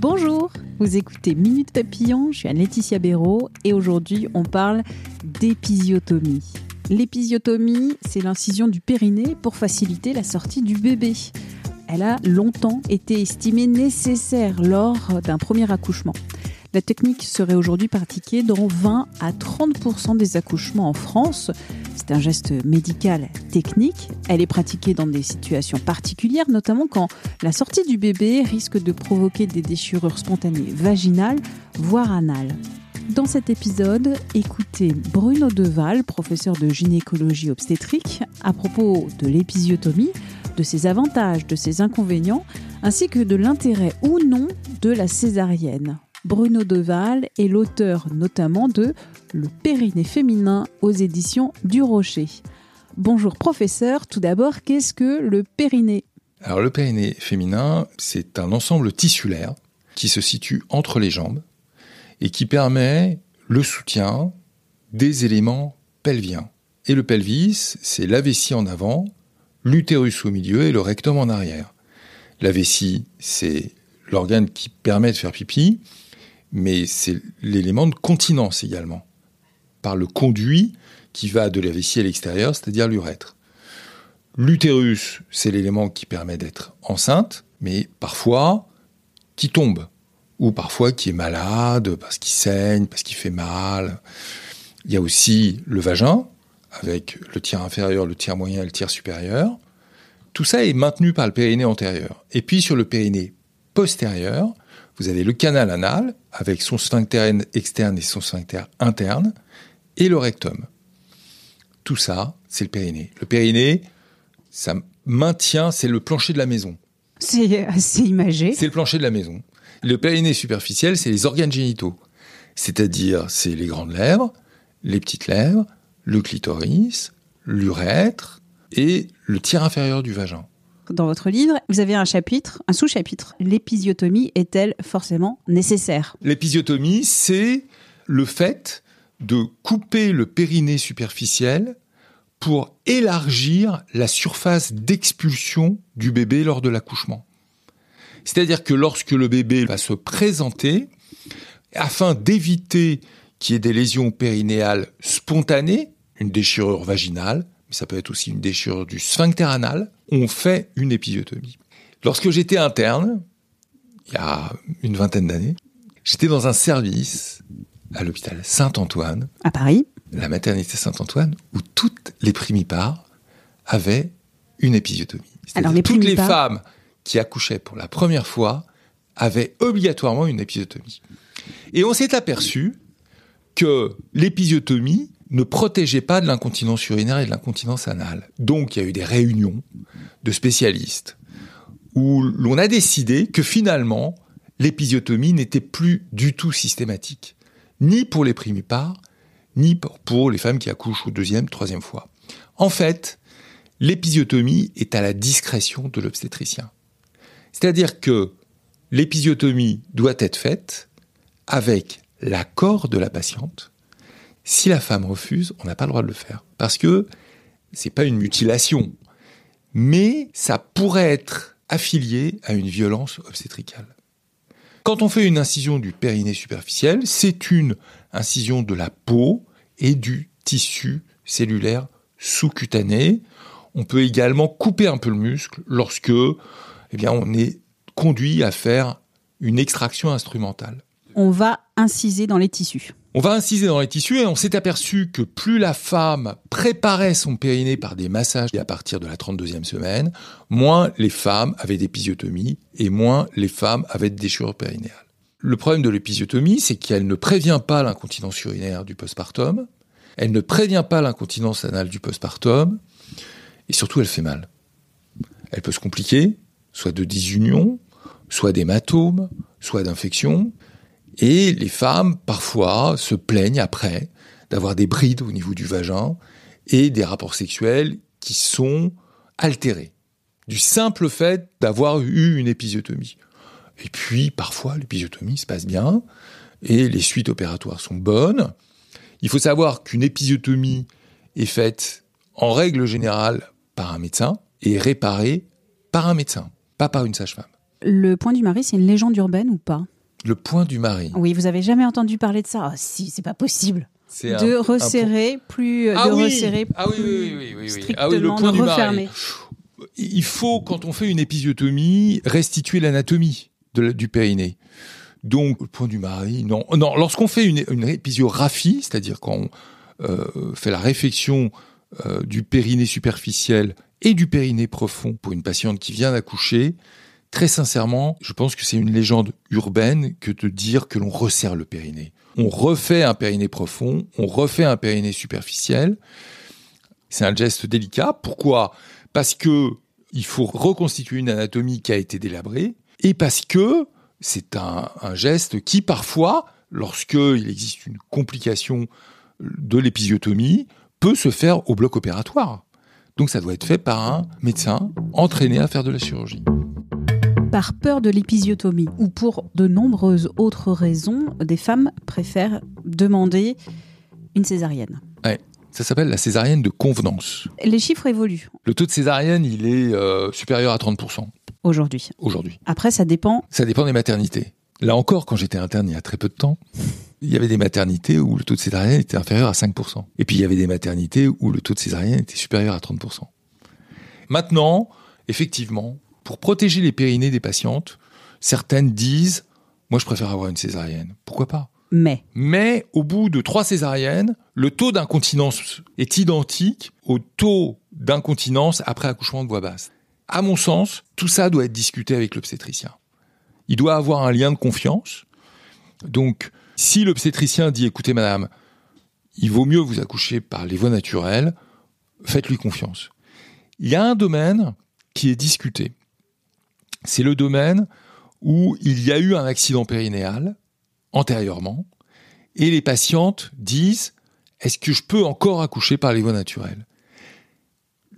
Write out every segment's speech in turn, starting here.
Bonjour, vous écoutez Minute Papillon, je suis Anne-Laetitia Béraud et aujourd'hui on parle d'épisiotomie. L'épisiotomie, c'est l'incision du périnée pour faciliter la sortie du bébé. Elle a longtemps été estimée nécessaire lors d'un premier accouchement. La technique serait aujourd'hui pratiquée dans 20 à 30% des accouchements en France. C'est un geste médical technique. Elle est pratiquée dans des situations particulières, notamment quand la sortie du bébé risque de provoquer des déchirures spontanées vaginales, voire anales. Dans cet épisode, écoutez Bruno Deval, professeur de gynécologie obstétrique, à propos de l'épisiotomie, de ses avantages, de ses inconvénients, ainsi que de l'intérêt ou non de la césarienne. Bruno Deval est l'auteur notamment de Le périnée féminin aux éditions du Rocher. Bonjour professeur, tout d'abord, qu'est-ce que le périnée? Alors le périnée féminin, c'est un ensemble tissulaire qui se situe entre les jambes et qui permet le soutien des éléments pelviens. Et le pelvis, c'est la vessie en avant, l'utérus au milieu et le rectum en arrière. La vessie, c'est l'organe qui permet de faire pipi, mais c'est l'élément de continence également, par le conduit qui va de la à l'extérieur, c'est-à-dire l'urètre. L'utérus, c'est l'élément qui permet d'être enceinte, mais parfois qui tombe, ou parfois qui est malade, parce qu'il saigne, parce qu'il fait mal. Il y a aussi le vagin, avec le tiers inférieur, le tiers moyen et le tiers supérieur. Tout ça est maintenu par le périnée antérieur. Et puis sur le périnée postérieur, vous avez le canal anal avec son sphincter externe et son sphincter interne et le rectum. Tout ça, c'est le périnée. Le périnée, ça maintient, c'est le plancher de la maison. C'est assez imagé. C'est le plancher de la maison. Le périnée superficiel, c'est les organes génitaux. C'est-à-dire, c'est les grandes lèvres, les petites lèvres, le clitoris, l'urètre et le tiers inférieur du vagin dans votre livre, vous avez un chapitre, un sous-chapitre. L'épisiotomie est-elle forcément nécessaire? L'épisiotomie, c'est le fait de couper le périnée superficiel pour élargir la surface d'expulsion du bébé lors de l'accouchement. C'est-à-dire que lorsque le bébé va se présenter, afin d'éviter qu'il y ait des lésions périnéales spontanées, une déchirure vaginale, mais ça peut être aussi une déchirure du sphincter anal, on fait une épisiotomie. Lorsque j'étais interne, il y a une vingtaine d'années, j'étais dans un service à l'hôpital Saint-Antoine. À Paris La maternité Saint-Antoine, où toutes les primipares avaient une épisiotomie. Alors les toutes les femmes qui accouchaient pour la première fois avaient obligatoirement une épisiotomie. Et on s'est aperçu que l'épisiotomie ne protégeait pas de l'incontinence urinaire et de l'incontinence anale. Donc il y a eu des réunions de spécialistes où l'on a décidé que finalement l'épisiotomie n'était plus du tout systématique, ni pour les primipares, ni pour les femmes qui accouchent au deuxième, troisième fois. En fait, l'épisiotomie est à la discrétion de l'obstétricien. C'est-à-dire que l'épisiotomie doit être faite avec l'accord de la patiente, si la femme refuse, on n'a pas le droit de le faire. Parce que c'est pas une mutilation. Mais ça pourrait être affilié à une violence obstétricale. Quand on fait une incision du périnée superficiel, c'est une incision de la peau et du tissu cellulaire sous-cutané. On peut également couper un peu le muscle lorsque eh bien, on est conduit à faire une extraction instrumentale. On va inciser dans les tissus. On va inciser dans les tissus et on s'est aperçu que plus la femme préparait son périnée par des massages à partir de la 32e semaine, moins les femmes avaient d'épisiotomie et moins les femmes avaient de déchirure périnéale. Le problème de l'épisiotomie, c'est qu'elle ne prévient pas l'incontinence urinaire du postpartum, elle ne prévient pas l'incontinence anale du postpartum, et surtout elle fait mal. Elle peut se compliquer, soit de disunion, soit d'hématome, soit d'infection. Et les femmes, parfois, se plaignent après d'avoir des brides au niveau du vagin et des rapports sexuels qui sont altérés. Du simple fait d'avoir eu une épisiotomie. Et puis, parfois, l'épisiotomie se passe bien et les suites opératoires sont bonnes. Il faut savoir qu'une épisiotomie est faite en règle générale par un médecin et réparée par un médecin, pas par une sage-femme. Le point du mari, c'est une légende urbaine ou pas? Le point du mari. Oui, vous avez jamais entendu parler de ça? Ah si, c'est pas possible. De resserrer plus, ah de resserrer ah oui, oui, oui, oui, oui. Ah oui, le point du refermer. Mari. Il faut, quand on fait une épisiotomie, restituer l'anatomie du périnée. Donc, le point du mari, non. Non, lorsqu'on fait une, une épisiographie, c'est-à-dire quand on euh, fait la réfection euh, du périnée superficiel et du périnée profond pour une patiente qui vient d'accoucher, très sincèrement, je pense que c'est une légende urbaine que de dire que l'on resserre le périnée. On refait un périnée profond, on refait un périnée superficiel. C'est un geste délicat. Pourquoi? Parce que il faut reconstituer une anatomie qui a été délabrée et parce que c'est un, geste qui parfois, lorsqu'il existe une complication de l'épisiotomie, peut se faire au bloc opératoire. Donc ça doit être fait par un médecin entraîné à faire de la chirurgie. Par peur de l'épisiotomie ou pour de nombreuses autres raisons, des femmes préfèrent demander une césarienne. Ouais. Ça s'appelle la césarienne de convenance. Les chiffres évoluent. Le taux de césarienne, il est euh, supérieur à 30%. Aujourd'hui. Aujourd'hui. Après, ça dépend. Ça dépend des maternités. Là encore, quand j'étais interne il y a très peu de temps, il y avait des maternités où le taux de césarienne était inférieur à 5%. Et puis il y avait des maternités où le taux de césarienne était supérieur à 30%. Maintenant, effectivement, pour protéger les périnées des patientes, certaines disent, moi je préfère avoir une césarienne. Pourquoi pas? Mais. Mais au bout de trois césariennes, le taux d'incontinence est identique au taux d'incontinence après accouchement de voix basse à mon sens, tout ça doit être discuté avec l'obstétricien. Il doit avoir un lien de confiance. Donc, si l'obstétricien dit, écoutez madame, il vaut mieux vous accoucher par les voies naturelles, faites-lui confiance. Il y a un domaine qui est discuté. C'est le domaine où il y a eu un accident périnéal antérieurement et les patientes disent est-ce que je peux encore accoucher par les voies naturelles?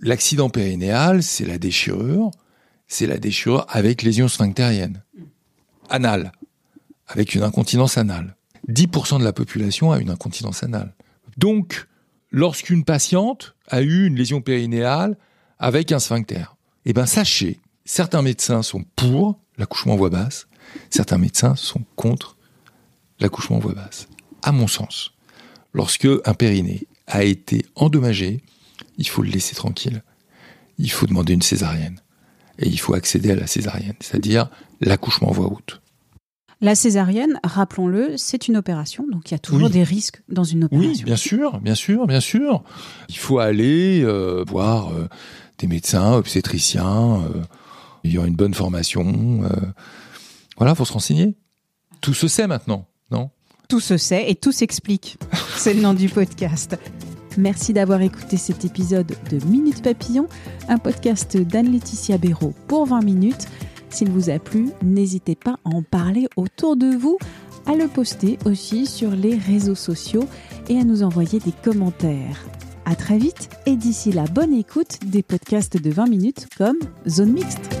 L'accident périnéal, c'est la déchirure, c'est la déchirure avec lésion sphinctérienne, anale, avec une incontinence anale. 10% de la population a une incontinence anale. Donc, lorsqu'une patiente a eu une lésion périnéale avec un sphincter, eh ben sachez, certains médecins sont pour l'accouchement en voix basse, certains médecins sont contre l'accouchement en voix basse. À mon sens, lorsque un périnée a été endommagé, il faut le laisser tranquille. Il faut demander une césarienne. Et il faut accéder à la césarienne, c'est-à-dire l'accouchement en voie haute. La césarienne, rappelons-le, c'est une opération, donc il y a toujours des risques dans une opération. Oui, bien sûr, bien sûr, bien sûr. Il faut aller euh, voir euh, des médecins, obstétriciens, euh, ayant une bonne formation. voilà, faut se renseigner. Tout se sait maintenant, non? Tout se sait et tout s'explique. c'est le nom du podcast. Merci d'avoir écouté cet épisode de Minute Papillon, un podcast d'Anne-Laetitia Béraud pour 20 minutes. S'il vous a plu, n'hésitez pas à en parler autour de vous, à le poster aussi sur les réseaux sociaux et à nous envoyer des commentaires. À très vite et d'ici là, bonne écoute des podcasts de 20 minutes comme Zone Mixte.